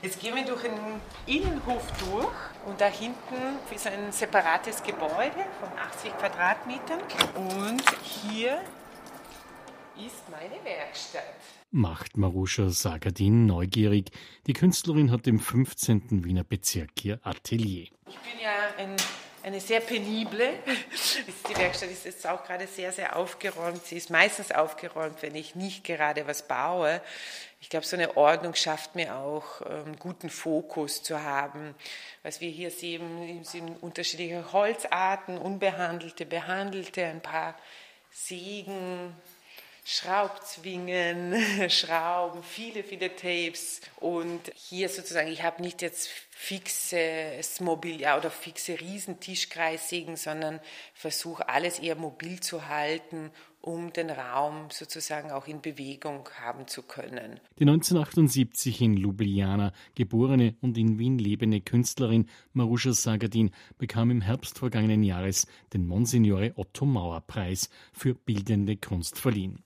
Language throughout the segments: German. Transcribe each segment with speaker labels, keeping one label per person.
Speaker 1: Jetzt gehen wir durch den Innenhof durch und da hinten ist ein separates Gebäude von 80 Quadratmetern und hier ist meine Werkstatt.
Speaker 2: Macht Maruscha Sagadin neugierig. Die Künstlerin hat im 15. Wiener Bezirk ihr Atelier.
Speaker 1: Ich bin ja ein eine sehr penible. Die Werkstatt ist jetzt auch gerade sehr, sehr aufgeräumt. Sie ist meistens aufgeräumt, wenn ich nicht gerade was baue. Ich glaube, so eine Ordnung schafft mir auch, einen ähm, guten Fokus zu haben. Was wir hier sehen, sind unterschiedliche Holzarten, unbehandelte, behandelte, ein paar Sägen, Schraubzwingen, Schrauben, viele, viele Tapes. Und hier sozusagen, ich habe nicht jetzt fixes Mobiliar oder fixe Riesentischkreissägen, sondern versuche alles eher mobil zu halten, um den Raum sozusagen auch in Bewegung haben zu können.
Speaker 2: Die 1978 in Ljubljana geborene und in Wien lebende Künstlerin Maruscha Sagadin bekam im Herbst vergangenen Jahres den Monsignore Otto Mauer Preis für bildende Kunst verliehen.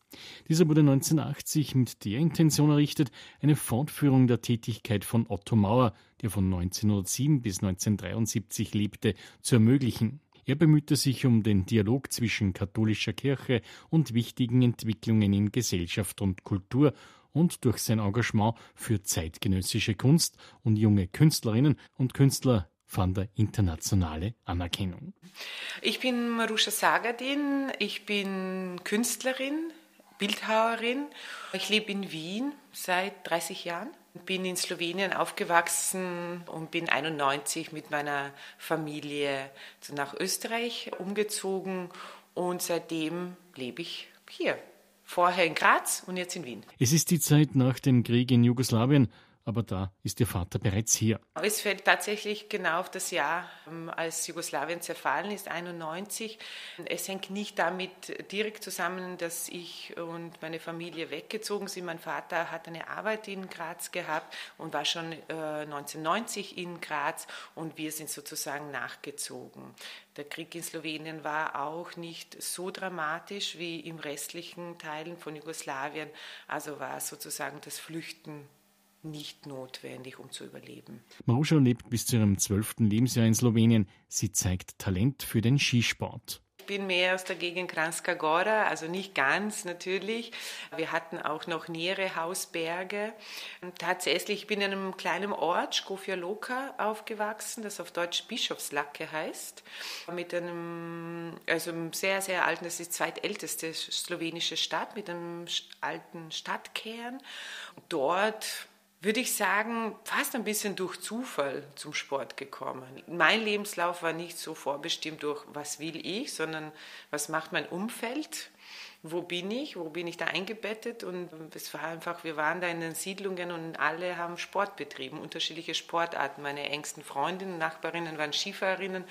Speaker 2: Dieser wurde 1980 mit der Intention errichtet, eine Fortführung der Tätigkeit von Otto Mauer, der von 1907 bis 1973 lebte, zu ermöglichen. Er bemühte sich um den Dialog zwischen katholischer Kirche und wichtigen Entwicklungen in Gesellschaft und Kultur und durch sein Engagement für zeitgenössische Kunst und junge Künstlerinnen und Künstler fand er internationale Anerkennung.
Speaker 1: Ich bin Marusha Sagadin, ich bin Künstlerin, Bildhauerin. Ich lebe in Wien seit 30 Jahren. Bin in Slowenien aufgewachsen und bin 91 mit meiner Familie nach Österreich umgezogen und seitdem lebe ich hier. Vorher in Graz und jetzt in Wien.
Speaker 2: Es ist die Zeit nach dem Krieg in Jugoslawien aber da ist Ihr Vater bereits hier.
Speaker 1: Es fällt tatsächlich genau auf das Jahr, ähm, als Jugoslawien zerfallen ist, 91. Es hängt nicht damit direkt zusammen, dass ich und meine Familie weggezogen sind. Mein Vater hat eine Arbeit in Graz gehabt und war schon 1990 äh, in Graz und wir sind sozusagen nachgezogen. Der Krieg in Slowenien war auch nicht so dramatisch wie im restlichen Teilen von Jugoslawien, also war sozusagen das Flüchten nicht notwendig, um zu überleben.
Speaker 2: Maruscha lebt bis zu ihrem zwölften Lebensjahr in Slowenien. Sie zeigt Talent für den Skisport.
Speaker 1: Ich bin mehr aus der Gegend Kranjska Gora, also nicht ganz natürlich. Wir hatten auch noch nähere Hausberge. Tatsächlich bin ich in einem kleinen Ort, Skofja Loka, aufgewachsen, das auf Deutsch Bischofslacke heißt. Mit einem, also einem sehr, sehr alten, das ist die zweitälteste slowenische Stadt mit einem alten Stadtkern. Dort würde ich sagen, fast ein bisschen durch Zufall zum Sport gekommen. Mein Lebenslauf war nicht so vorbestimmt durch, was will ich, sondern was macht mein Umfeld wo bin ich, wo bin ich da eingebettet und es war einfach, wir waren da in den Siedlungen und alle haben Sport betrieben, unterschiedliche Sportarten. Meine engsten Freundinnen, Nachbarinnen waren Skifahrerinnen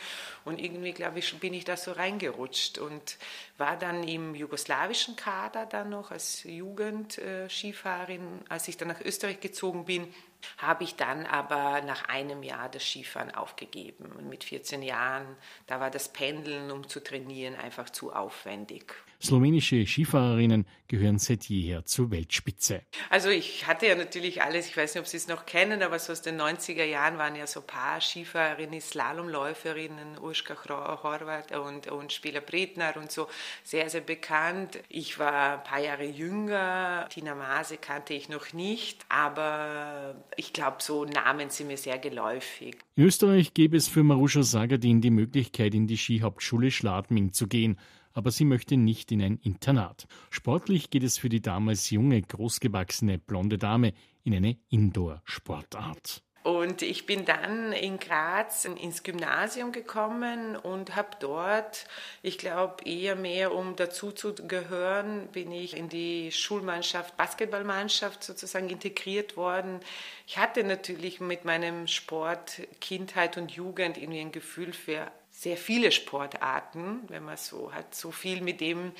Speaker 1: und irgendwie, glaube ich, bin ich da so reingerutscht und war dann im jugoslawischen Kader dann noch als Jugend-Skifahrerin. Als ich dann nach Österreich gezogen bin, habe ich dann aber nach einem Jahr das Skifahren aufgegeben. Und mit 14 Jahren, da war das Pendeln, um zu trainieren, einfach zu aufwendig.
Speaker 2: Slowenische Skifahrerinnen gehören seit jeher zur Weltspitze.
Speaker 1: Also ich hatte ja natürlich alles, ich weiß nicht, ob Sie es noch kennen, aber so aus den 90er Jahren waren ja so ein paar Skifahrerinnen, Slalomläuferinnen, Urska Horvath und, und Spieler Bredner und so, sehr, sehr bekannt. Ich war ein paar Jahre jünger, Tina Maase kannte ich noch nicht, aber ich glaube, so Namen sind mir sehr geläufig.
Speaker 2: In Österreich gäbe es für Maruscha Sagadin die Möglichkeit, in die Skihauptschule Schladming zu gehen aber sie möchte nicht in ein Internat. Sportlich geht es für die damals junge, großgewachsene blonde Dame in eine Indoor-Sportart.
Speaker 1: Und ich bin dann in Graz ins Gymnasium gekommen und habe dort, ich glaube eher mehr um dazu zu gehören, bin ich in die Schulmannschaft, Basketballmannschaft sozusagen integriert worden. Ich hatte natürlich mit meinem Sport Kindheit und Jugend irgendwie ein Gefühl für sehr viele Sportarten, wenn man so hat, so viel mit dem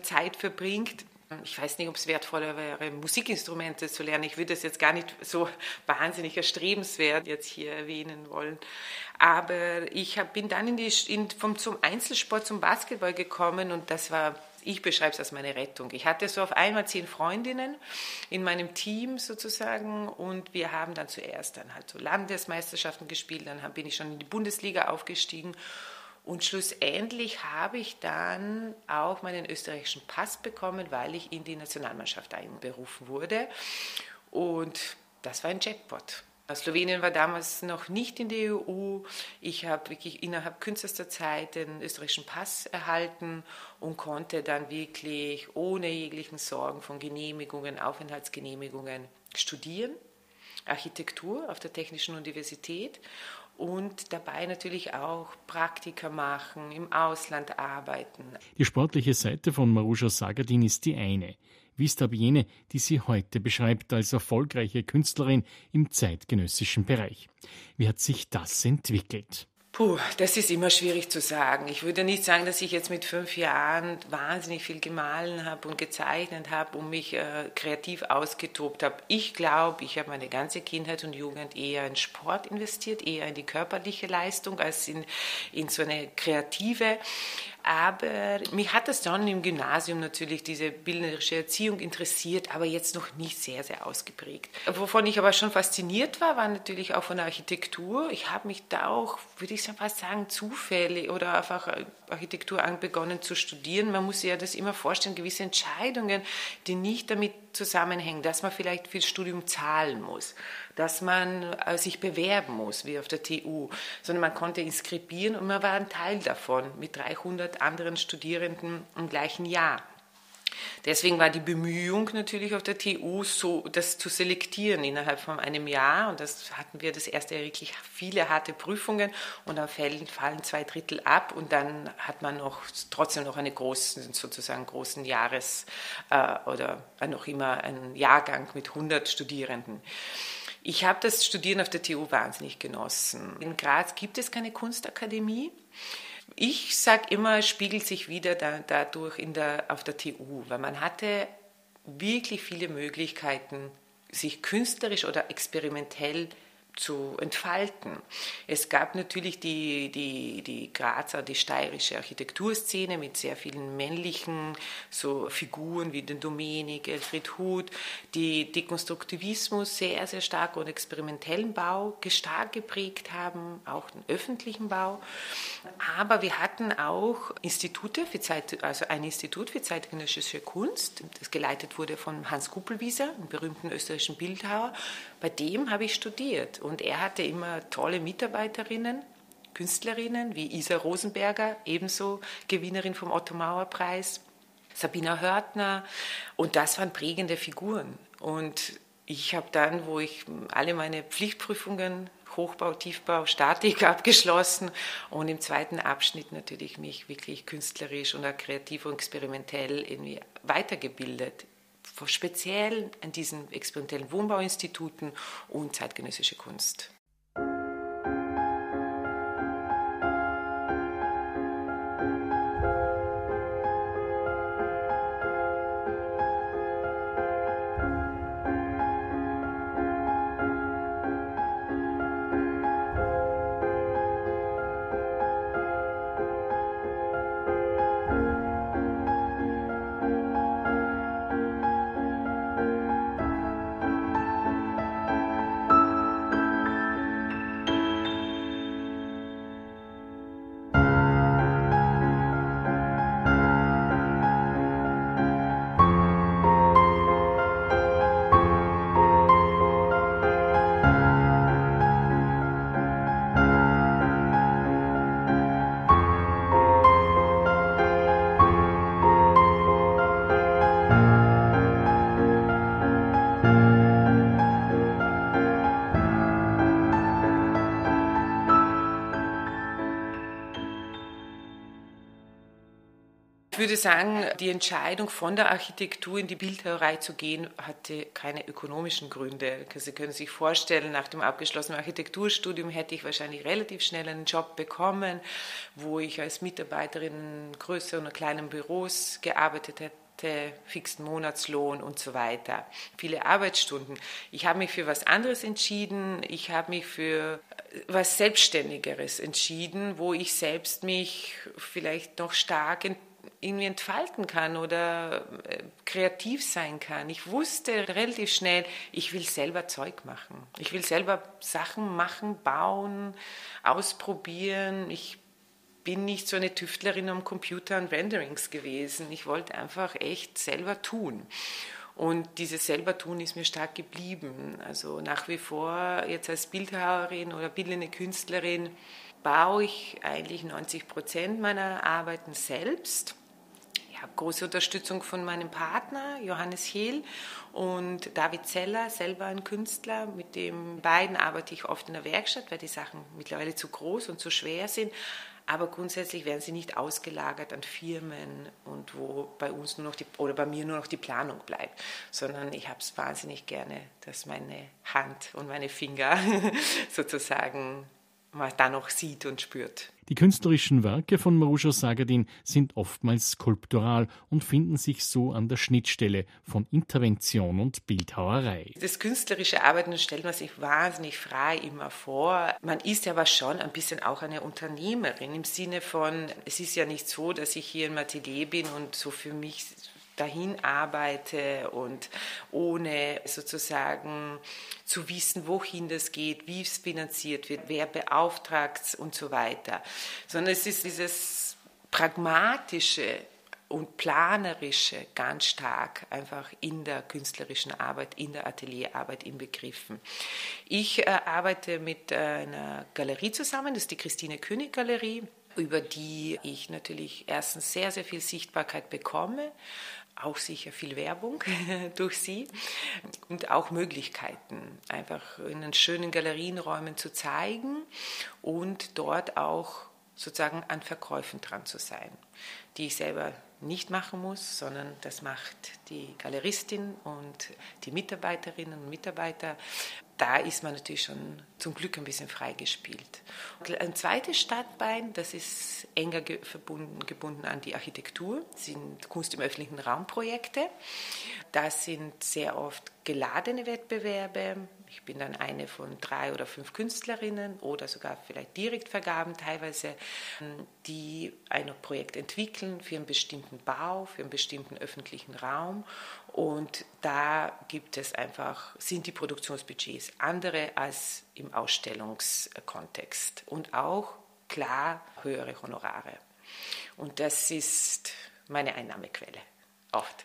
Speaker 1: Zeit verbringt. Ich weiß nicht, ob es wertvoller wäre, Musikinstrumente zu lernen. Ich würde das jetzt gar nicht so wahnsinnig erstrebenswert jetzt hier erwähnen wollen. Aber ich hab, bin dann in die, in, vom, zum Einzelsport, zum Basketball gekommen und das war Ich beschreibe es als meine Rettung. Ich hatte so auf einmal zehn Freundinnen in meinem Team sozusagen und wir haben dann zuerst dann halt so Landesmeisterschaften gespielt, dann bin ich schon in die Bundesliga aufgestiegen und schlussendlich habe ich dann auch meinen österreichischen Pass bekommen, weil ich in die Nationalmannschaft einberufen wurde. Und das war ein Jackpot. Slowenien war damals noch nicht in der EU. Ich habe wirklich innerhalb kürzester Zeit den österreichischen Pass erhalten und konnte dann wirklich ohne jeglichen Sorgen von Genehmigungen, Aufenthaltsgenehmigungen studieren. Architektur auf der Technischen Universität und dabei natürlich auch Praktika machen, im Ausland arbeiten.
Speaker 2: Die sportliche Seite von Marusha Sagadin ist die eine. Wie ist aber jene, die sie heute beschreibt als erfolgreiche Künstlerin im zeitgenössischen Bereich? Wie hat sich das entwickelt?
Speaker 1: Puh, das ist immer schwierig zu sagen. Ich würde nicht sagen, dass ich jetzt mit fünf Jahren wahnsinnig viel gemahlen habe und gezeichnet habe und mich äh, kreativ ausgetobt habe. Ich glaube, ich habe meine ganze Kindheit und Jugend eher in Sport investiert, eher in die körperliche Leistung als in, in so eine kreative. Aber mich hat das dann im Gymnasium natürlich, diese bildnerische Erziehung interessiert, aber jetzt noch nicht sehr, sehr ausgeprägt. Wovon ich aber schon fasziniert war, war natürlich auch von der Architektur. Ich habe mich da auch, würde ich fast sagen, zufällig oder einfach Architektur begonnen zu studieren. Man muss sich ja das immer vorstellen, gewisse Entscheidungen, die nicht damit zusammenhängen, dass man vielleicht fürs Studium zahlen muss, dass man äh, sich bewerben muss, wie auf der TU, sondern man konnte inskribieren und man war ein Teil davon mit 300 anderen Studierenden im gleichen Jahr. Deswegen war die Bemühung natürlich auf der TU, so das zu selektieren innerhalb von einem Jahr. Und das hatten wir das erste Jahr wirklich viele harte Prüfungen und dann fallen, fallen zwei Drittel ab und dann hat man noch trotzdem noch einen großen, sozusagen großen Jahres- äh, oder noch immer einen Jahrgang mit 100 Studierenden. Ich habe das Studieren auf der TU wahnsinnig genossen. In Graz gibt es keine Kunstakademie. Ich sage immer, spiegelt sich wieder da, dadurch in der, auf der TU, weil man hatte wirklich viele Möglichkeiten, sich künstlerisch oder experimentell entfalten. Es gab natürlich die, die, die Grazer, die steirische Architekturszene mit sehr vielen männlichen so Figuren wie den Domenik, Elfried Huth, die Dekonstruktivismus sehr, sehr stark und experimentellen Bau stark geprägt haben, auch den öffentlichen Bau. Aber wir hatten auch Institute, für Zeit, also ein Institut für zeitgenössische Kunst, das geleitet wurde von Hans Kuppelwieser, einem berühmten österreichischen Bildhauer. Bei dem habe ich studiert und er hatte immer tolle Mitarbeiterinnen, Künstlerinnen wie Isa Rosenberger, ebenso Gewinnerin vom Otto Mauer Preis, Sabina Hörtner. Und das waren prägende Figuren. Und ich habe dann, wo ich alle meine Pflichtprüfungen Hochbau, Tiefbau, Statik abgeschlossen und im zweiten Abschnitt natürlich mich wirklich künstlerisch und kreativ und experimentell irgendwie weitergebildet speziell an diesen experimentellen Wohnbauinstituten und zeitgenössische Kunst. Würde sagen, die Entscheidung von der Architektur in die Bildhauerei zu gehen, hatte keine ökonomischen Gründe. Sie können sich vorstellen, nach dem abgeschlossenen Architekturstudium hätte ich wahrscheinlich relativ schnell einen Job bekommen, wo ich als Mitarbeiterin in größeren oder kleinen Büros gearbeitet hätte fixen Monatslohn und so weiter, viele Arbeitsstunden. Ich habe mich für was anderes entschieden. Ich habe mich für was Selbstständigeres entschieden, wo ich selbst mich vielleicht noch stark irgendwie entfalten kann oder äh, kreativ sein kann. Ich wusste relativ schnell, ich will selber Zeug machen. Ich will selber Sachen machen, bauen, ausprobieren. Ich bin nicht so eine Tüftlerin am Computer und Renderings gewesen. Ich wollte einfach echt selber tun. Und dieses selber tun ist mir stark geblieben. Also nach wie vor jetzt als Bildhauerin oder bildende Künstlerin baue ich eigentlich 90 Prozent meiner Arbeiten selbst habe große Unterstützung von meinem Partner Johannes Hehl und David Zeller, selber ein Künstler. Mit den beiden arbeite ich oft in der Werkstatt, weil die Sachen mittlerweile zu groß und zu schwer sind. Aber grundsätzlich werden sie nicht ausgelagert an Firmen und wo bei uns nur noch die, oder bei mir nur noch die Planung bleibt, sondern ich habe es wahnsinnig gerne, dass meine Hand und meine Finger sozusagen man da noch sieht und spürt.
Speaker 2: Die künstlerischen Werke von Marusha Sagadin sind oftmals skulptural und finden sich so an der Schnittstelle von Intervention und Bildhauerei.
Speaker 1: Das künstlerische Arbeiten stellt man sich wahnsinnig frei immer vor. Man ist aber schon ein bisschen auch eine Unternehmerin im Sinne von, es ist ja nicht so, dass ich hier im Atelier bin und so für mich dahin arbeite und ohne sozusagen zu wissen, wohin das geht, wie es finanziert wird, wer beauftragt es und so weiter. Sondern es ist dieses pragmatische und planerische ganz stark einfach in der künstlerischen Arbeit, in der Atelierarbeit inbegriffen. Ich äh, arbeite mit äh, einer Galerie zusammen, das ist die Christine König Galerie über die ich natürlich erstens sehr, sehr viel Sichtbarkeit bekomme, auch sicher viel Werbung durch sie und auch Möglichkeiten, einfach in den schönen Galerienräumen zu zeigen und dort auch sozusagen an Verkäufen dran zu sein, die ich selber nicht machen muss, sondern das macht die Galeristin und die Mitarbeiterinnen und Mitarbeiter. Da ist man natürlich schon zum Glück ein bisschen freigespielt. Ein zweites Stadtbein, das ist enger verbunden, gebunden an die Architektur, sind Kunst im öffentlichen Raum Projekte. Das sind sehr oft geladene Wettbewerbe. Ich bin dann eine von drei oder fünf Künstlerinnen oder sogar vielleicht Direktvergaben teilweise, die ein Projekt entwickeln für einen bestimmten Bau, für einen bestimmten öffentlichen Raum. Und da gibt es einfach, sind die Produktionsbudgets andere als im Ausstellungskontext und auch klar höhere Honorare. Und das ist meine Einnahmequelle. Oft.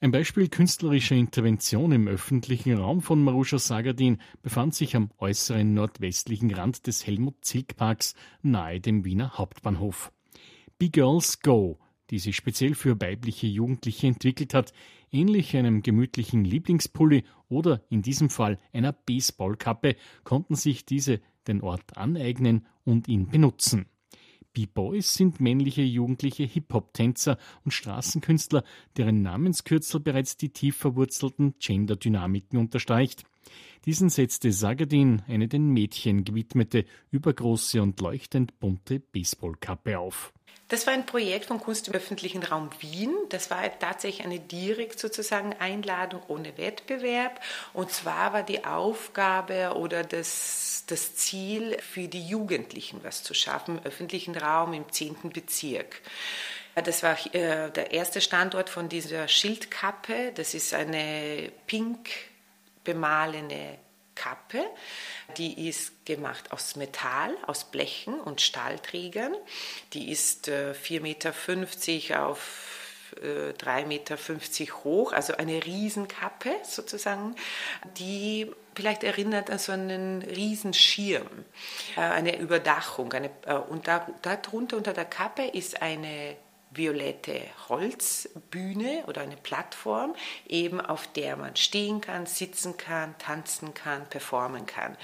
Speaker 2: Ein Beispiel künstlerischer Intervention im öffentlichen Raum von Marusha Sagadin befand sich am äußeren nordwestlichen Rand des Helmut-Zilk-Parks nahe dem Wiener Hauptbahnhof. Be Girls Go, die sich speziell für weibliche Jugendliche entwickelt hat, ähnlich einem gemütlichen Lieblingspulli oder in diesem Fall einer Baseballkappe, konnten sich diese den Ort aneignen und ihn benutzen. B-Boys sind männliche jugendliche Hip-Hop-Tänzer und Straßenkünstler, deren Namenskürzel bereits die tief verwurzelten Gender-Dynamiken unterstreicht. Diesen setzte Sagadin eine den Mädchen gewidmete, übergroße und leuchtend bunte Baseballkappe auf.
Speaker 1: Das war ein Projekt von Kunst im öffentlichen Raum Wien. Das war tatsächlich eine direkt sozusagen Einladung ohne Wettbewerb. Und zwar war die Aufgabe oder das, das Ziel für die Jugendlichen was zu schaffen im öffentlichen Raum im 10. Bezirk. Das war äh, der erste Standort von dieser Schildkappe. Das ist eine pink bemahlene Kappe. Die ist gemacht aus Metall, aus Blechen und Stahlträgern. Die ist äh, 4,50 Meter auf äh, 3,50 Meter hoch, also eine Riesenkappe sozusagen, die vielleicht erinnert an so einen Riesenschirm, äh, eine Überdachung. Eine, äh, und da, darunter unter der Kappe ist eine violette Holzbühne oder eine Plattform, eben auf der man stehen kann, sitzen kann, tanzen kann, performen kann.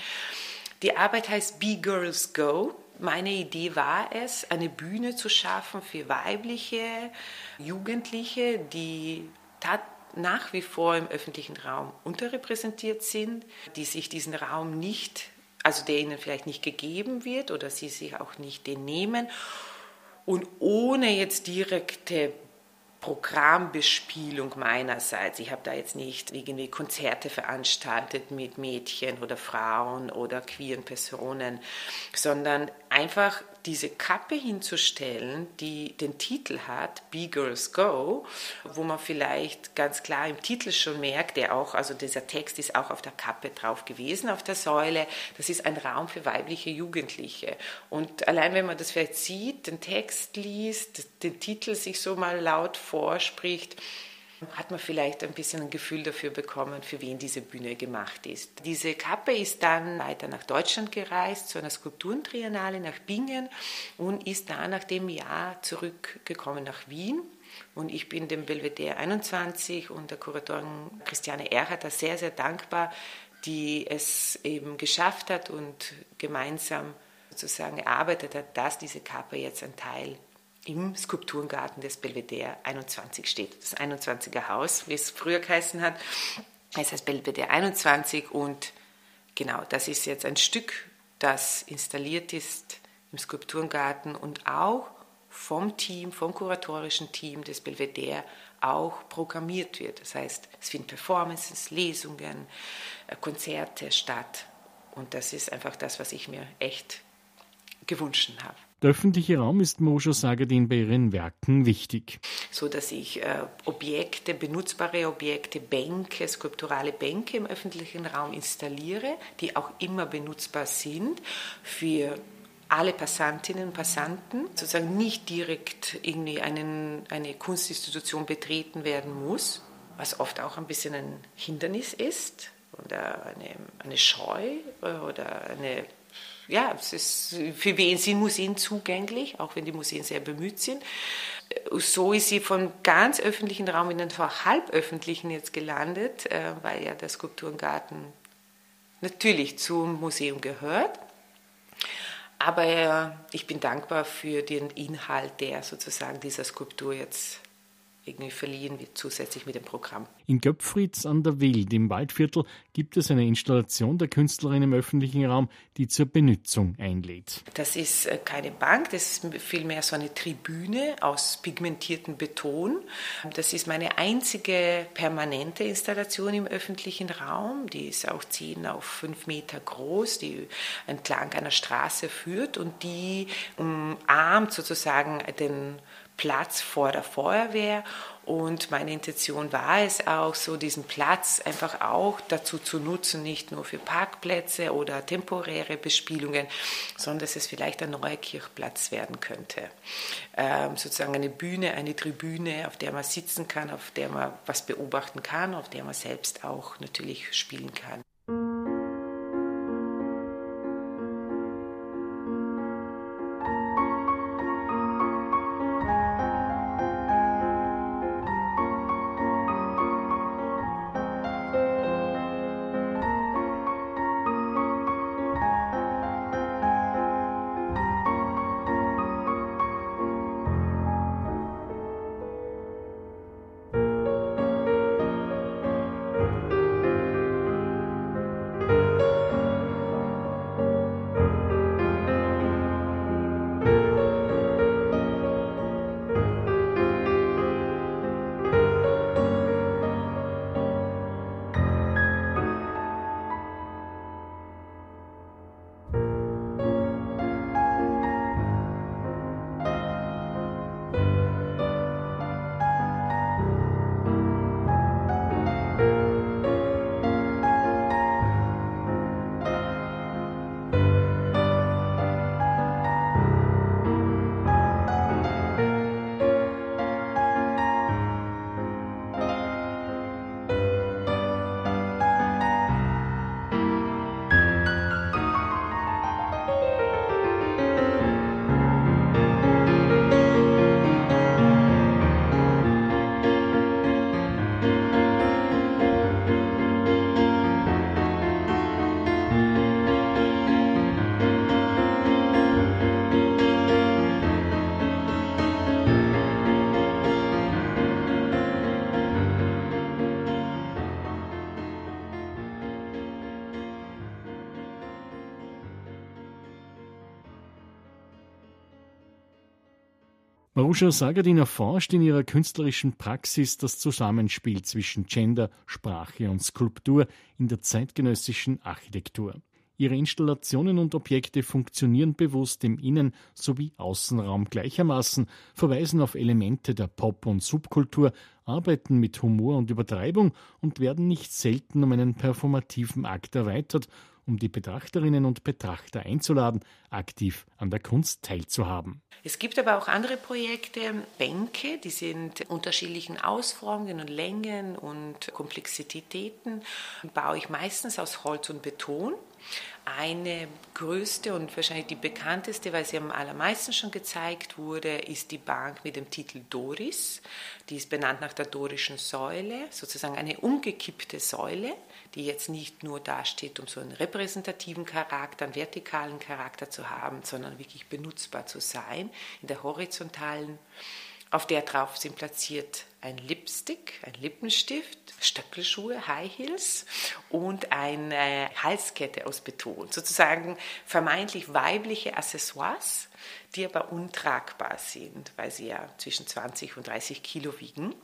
Speaker 1: Die Arbeit heißt Be Girls Go. Meine Idee war es, eine Bühne zu schaffen für weibliche Jugendliche, die nach wie vor im öffentlichen Raum unterrepräsentiert sind, die sich diesen Raum nicht, also der ihnen vielleicht nicht gegeben wird oder sie sich auch nicht den nehmen und ohne jetzt direkte Programmbespielung meinerseits. Ich habe da jetzt nicht irgendwie Konzerte veranstaltet mit Mädchen oder Frauen oder queeren Personen, sondern einfach diese Kappe hinzustellen, die den Titel hat, Be Girls Go, wo man vielleicht ganz klar im Titel schon merkt, der auch, also dieser Text ist auch auf der Kappe drauf gewesen, auf der Säule, das ist ein Raum für weibliche Jugendliche. Und allein wenn man das vielleicht sieht, den Text liest, den Titel sich so mal laut vorspricht, hat man vielleicht ein bisschen ein Gefühl dafür bekommen, für wen diese Bühne gemacht ist. Diese Kappe ist dann weiter nach Deutschland gereist, zu einer Skulpturentriennale nach Bingen und ist dann nach dem Jahr zurückgekommen nach Wien. Und ich bin dem Belvedere 21 und der Kuratorin Christiane Erhardt sehr, sehr dankbar, die es eben geschafft hat und gemeinsam sozusagen erarbeitet hat, dass diese Kappe jetzt ein Teil im Skulpturengarten des Belvedere 21 steht. Das 21er Haus, wie es früher geheißen hat. Es heißt Belvedere 21 und genau, das ist jetzt ein Stück, das installiert ist im Skulpturengarten und auch vom Team, vom kuratorischen Team des Belvedere auch programmiert wird. Das heißt, es finden Performances, Lesungen, äh, Konzerte statt. Und das ist einfach das, was ich mir echt gewünscht habe.
Speaker 2: Der öffentliche Raum ist Moscho Sagadin bei ihren Werken wichtig.
Speaker 1: So dass ich äh, Objekte, benutzbare Objekte, Bänke, skulpturale Bänke im öffentlichen Raum installiere, die auch immer benutzbar sind für alle Passantinnen und Passanten, sozusagen nicht direkt irgendwie einen, eine Kunstinstitution betreten werden muss, was oft auch ein bisschen ein Hindernis ist oder eine, eine Scheu oder eine ja, es ist für wen sind Museen zugänglich, auch wenn die Museen sehr bemüht sind. So ist sie vom ganz öffentlichen Raum in den halböffentlichen jetzt gelandet, äh, weil ja der Skulpturengarten natürlich zum Museum gehört. Aber äh, ich bin dankbar für den Inhalt, der sozusagen dieser Skulptur jetzt irgendwie verliehen wird, zusätzlich mit dem Programm.
Speaker 2: In Göpfritz an der Wild im Waldviertel gibt es eine Installation der Künstlerin im öffentlichen Raum, die zur Benutzung einlädt.
Speaker 1: Das ist äh, keine Bank, das ist vielmehr so eine Tribüne aus pigmentiertem Beton. Das ist meine einzige permanente Installation im öffentlichen Raum. Die ist auch 10 auf 5 Meter groß, die entlang einer Straße führt und die umarmt sozusagen den Platz vor der Feuerwehr und meine Intention war es auch, so diesen Platz einfach auch dazu zu nutzen, nicht nur für Parkplätze oder temporäre Bespielungen, sondern dass es vielleicht ein neuer Kirchplatz werden könnte. Ähm, sozusagen eine Bühne, eine Tribüne, auf der man sitzen kann, auf der man was beobachten kann, auf der man selbst auch natürlich spielen kann.
Speaker 2: Marusha Sagadin erforscht in ihrer künstlerischen Praxis das Zusammenspiel zwischen Gender, Sprache und Skulptur in der zeitgenössischen Architektur. Ihre Installationen und Objekte funktionieren bewusst im Innen- sowie Außenraum gleichermaßen, verweisen auf Elemente der Pop- und Subkultur, arbeiten mit Humor und Übertreibung und werden nicht selten um einen performativen Akt erweitert um die Betrachterinnen und Betrachter einzuladen, aktiv an der Kunst teilzuhaben.
Speaker 1: Es gibt aber auch andere Projekte, Bänke, die sind unterschiedlichen Ausformungen und Längen und Komplexitäten, baue ich meistens aus Holz und Beton. Eine größte und wahrscheinlich die bekannteste, weil sie am allermeisten schon gezeigt wurde, ist die Bank mit dem Titel Doris. Die ist benannt nach der dorischen Säule, sozusagen eine umgekippte Säule, die jetzt nicht nur dasteht, um so einen repräsentativen Charakter, einen vertikalen Charakter zu haben, sondern wirklich benutzbar zu sein. In der horizontalen auf der drauf sind platziert ein Lipstick, ein Lippenstift, Stöckelschuhe, High Heels und eine Halskette aus Beton. Sozusagen vermeintlich weibliche Accessoires, die aber untragbar sind, weil sie ja zwischen 20 und 30 Kilo wiegen.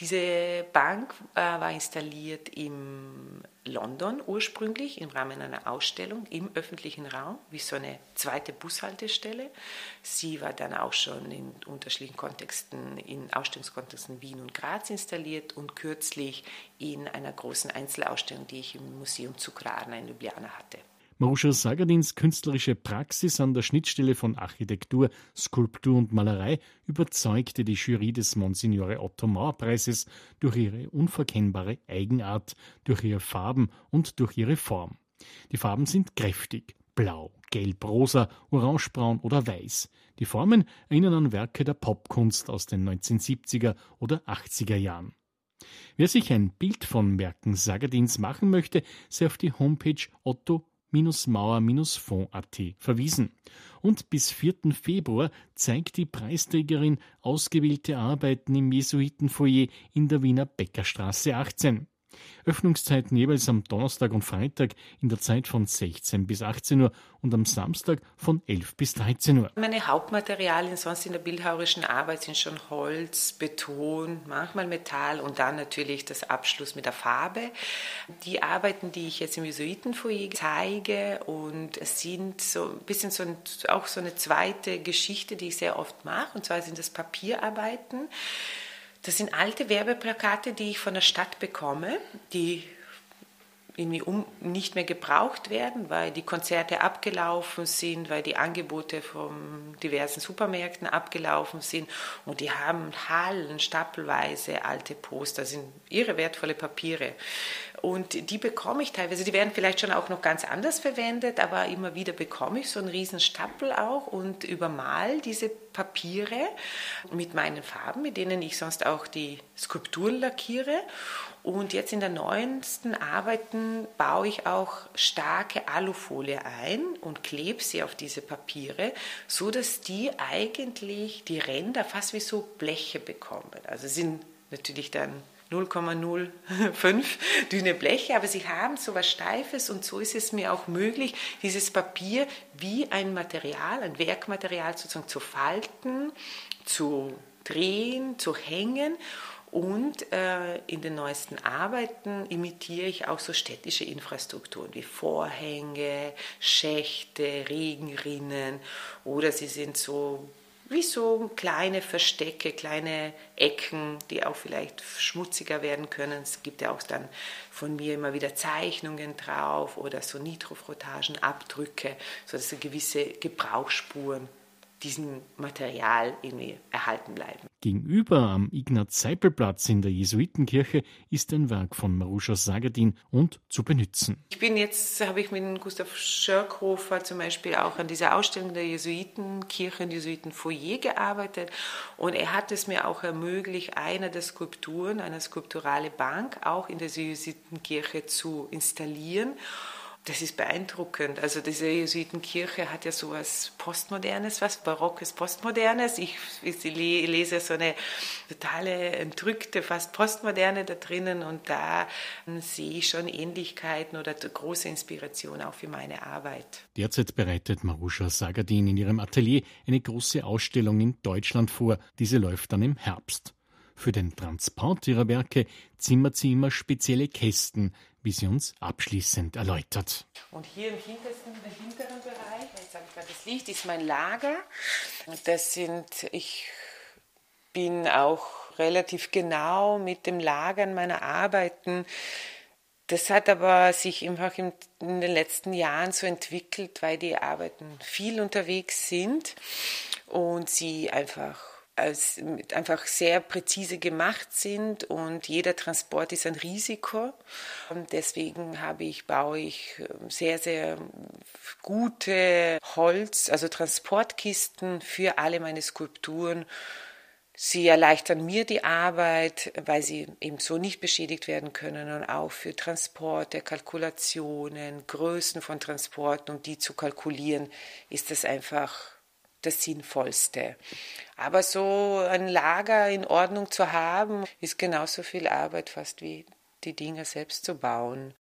Speaker 1: Diese Bank äh, war installiert in London ursprünglich im Rahmen einer Ausstellung im öffentlichen Raum, wie so eine zweite Bushaltestelle. Sie war dann auch schon in unterschiedlichen Kontexten, in Ausstellungskontexten Wien und Graz installiert und kürzlich in einer großen Einzelausstellung, die ich im Museum Cukrarna in Ljubljana hatte.
Speaker 2: Maruscha Sagadins künstlerische Praxis an der Schnittstelle von Architektur, Skulptur und Malerei überzeugte die Jury des Monsignore Otto Mauer Preises durch ihre unverkennbare Eigenart, durch ihre Farben und durch ihre Form. Die Farben sind kräftig, blau, gelb, rosa, orangebraun oder weiß. Die Formen erinnern an Werke der Popkunst aus den 1970er oder 80er Jahren. Wer sich ein Bild von Werken Sagadins machen möchte, sei auf die Homepage Otto mauer-fond.at verwiesen. Und bis 4. Februar zeigt die Preisträgerin ausgewählte Arbeiten im Jesuitenfoyer in der Wiener Bäckerstraße 18. Öffnungszeiten jeweils am Donnerstag und Freitag in der Zeit von 16 bis 18 Uhr und am Samstag von 11 bis 13 Uhr.
Speaker 1: Meine Hauptmaterialien sonst in der bildhauerischen Arbeit sind schon Holz, Beton, manchmal Metall und dann natürlich das Abschluss mit der Farbe. Die Arbeiten, die ich jetzt im Jesuitenfoyer zeige und es sind so ein bisschen so ein, auch so eine zweite Geschichte, die ich sehr oft mache und zwar sind das Papierarbeiten. Das sind alte Werbeplakate, die ich von der Stadt bekomme, die irgendwie um, nicht mehr gebraucht werden, weil die Konzerte abgelaufen sind, weil die Angebote von diversen Supermärkten abgelaufen sind und die haben Hallen, stapelweise alte Poster, sind ihre wertvolle Papiere. Und die bekomme ich teilweise, die werden vielleicht schon auch noch ganz anders verwendet, aber immer wieder bekomme ich so einen riesen Stapel auch und übermal diese Papiere mit meinen Farben, mit denen ich sonst auch die Skulpturen lackiere. Und jetzt in der neuesten Arbeiten baue ich auch starke Alufolie ein und klebe sie auf diese Papiere, so dass die eigentlich die Ränder fast wie so Bleche bekommen. Also sind natürlich dann 0,05 dünne Bleche, aber sie haben so was Steifes und so ist es mir auch möglich, dieses Papier wie ein Material, ein Werkmaterial sozusagen zu falten, zu drehen, zu hängen und äh, in den neuesten Arbeiten imitiere ich auch so städtische Infrastrukturen wie Vorhänge, Schächte, Regenrinnen oder sie sind so wie so kleine Verstecke, kleine Ecken, die auch vielleicht schmutziger werden können. Es gibt ja auch dann von mir immer wieder Zeichnungen drauf oder so Nitrofrottagen, Abdrücke, sodass so gewisse Gebrauchsspuren diesem Material irgendwie erhalten bleiben.
Speaker 2: Gegenüber am Ignaz-Seipel-Platz in der Jesuitenkirche ist ein Werk von Maruscha Sagadin und zu benutzen.
Speaker 1: Ich bin jetzt, habe ich mit Gustav Schörkhofer zum Beispiel auch an dieser Ausstellung der Jesuitenkirche und Jesuitenfoyer gearbeitet und er hat es mir auch ermöglicht, eine der Skulpturen, eine skulpturale Bank auch in der Jesuitenkirche zu installieren das ist beeindruckend. Also diese Jesuitenkirche hat ja so was Postmodernes, was Barockes, Postmodernes. Ich, ich lese so eine totale entrückte, fast Postmoderne da drinnen und da sehe ich schon Ähnlichkeiten oder große Inspiration auch für meine Arbeit.
Speaker 2: Derzeit bereitet Maruscha Sagadin in ihrem Atelier eine große Ausstellung in Deutschland vor. Diese läuft dann im Herbst. Für den Transport ihrer Werke zimmert sie immer spezielle Kästen, wie sie uns abschließend erläutert.
Speaker 1: Und hier im hintersten, im hinteren Bereich, jetzt habe ich gerade das Licht, ist mein Lager. Das sind, ich bin auch relativ genau mit dem Lagern meiner Arbeiten. Das hat aber sich einfach in, in den letzten Jahren so entwickelt, weil die Arbeiten viel unterwegs sind und sie einfach als einfach sehr präzise gemacht sind und jeder Transport ist ein Risiko. Und deswegen habe ich, baue ich ähm, sehr, sehr gute Holz, also Transportkisten für alle meine Skulpturen. Sie erleichtern mir die Arbeit, weil sie eben so nicht beschädigt werden können und auch für Transporte, Kalkulationen, Größen von Transporten und die zu kalkulieren, ist das einfach das Sinnvollste. Aber so ein Lager in Ordnung zu haben, ist genauso viel Arbeit fast wie die Dinge selbst zu bauen.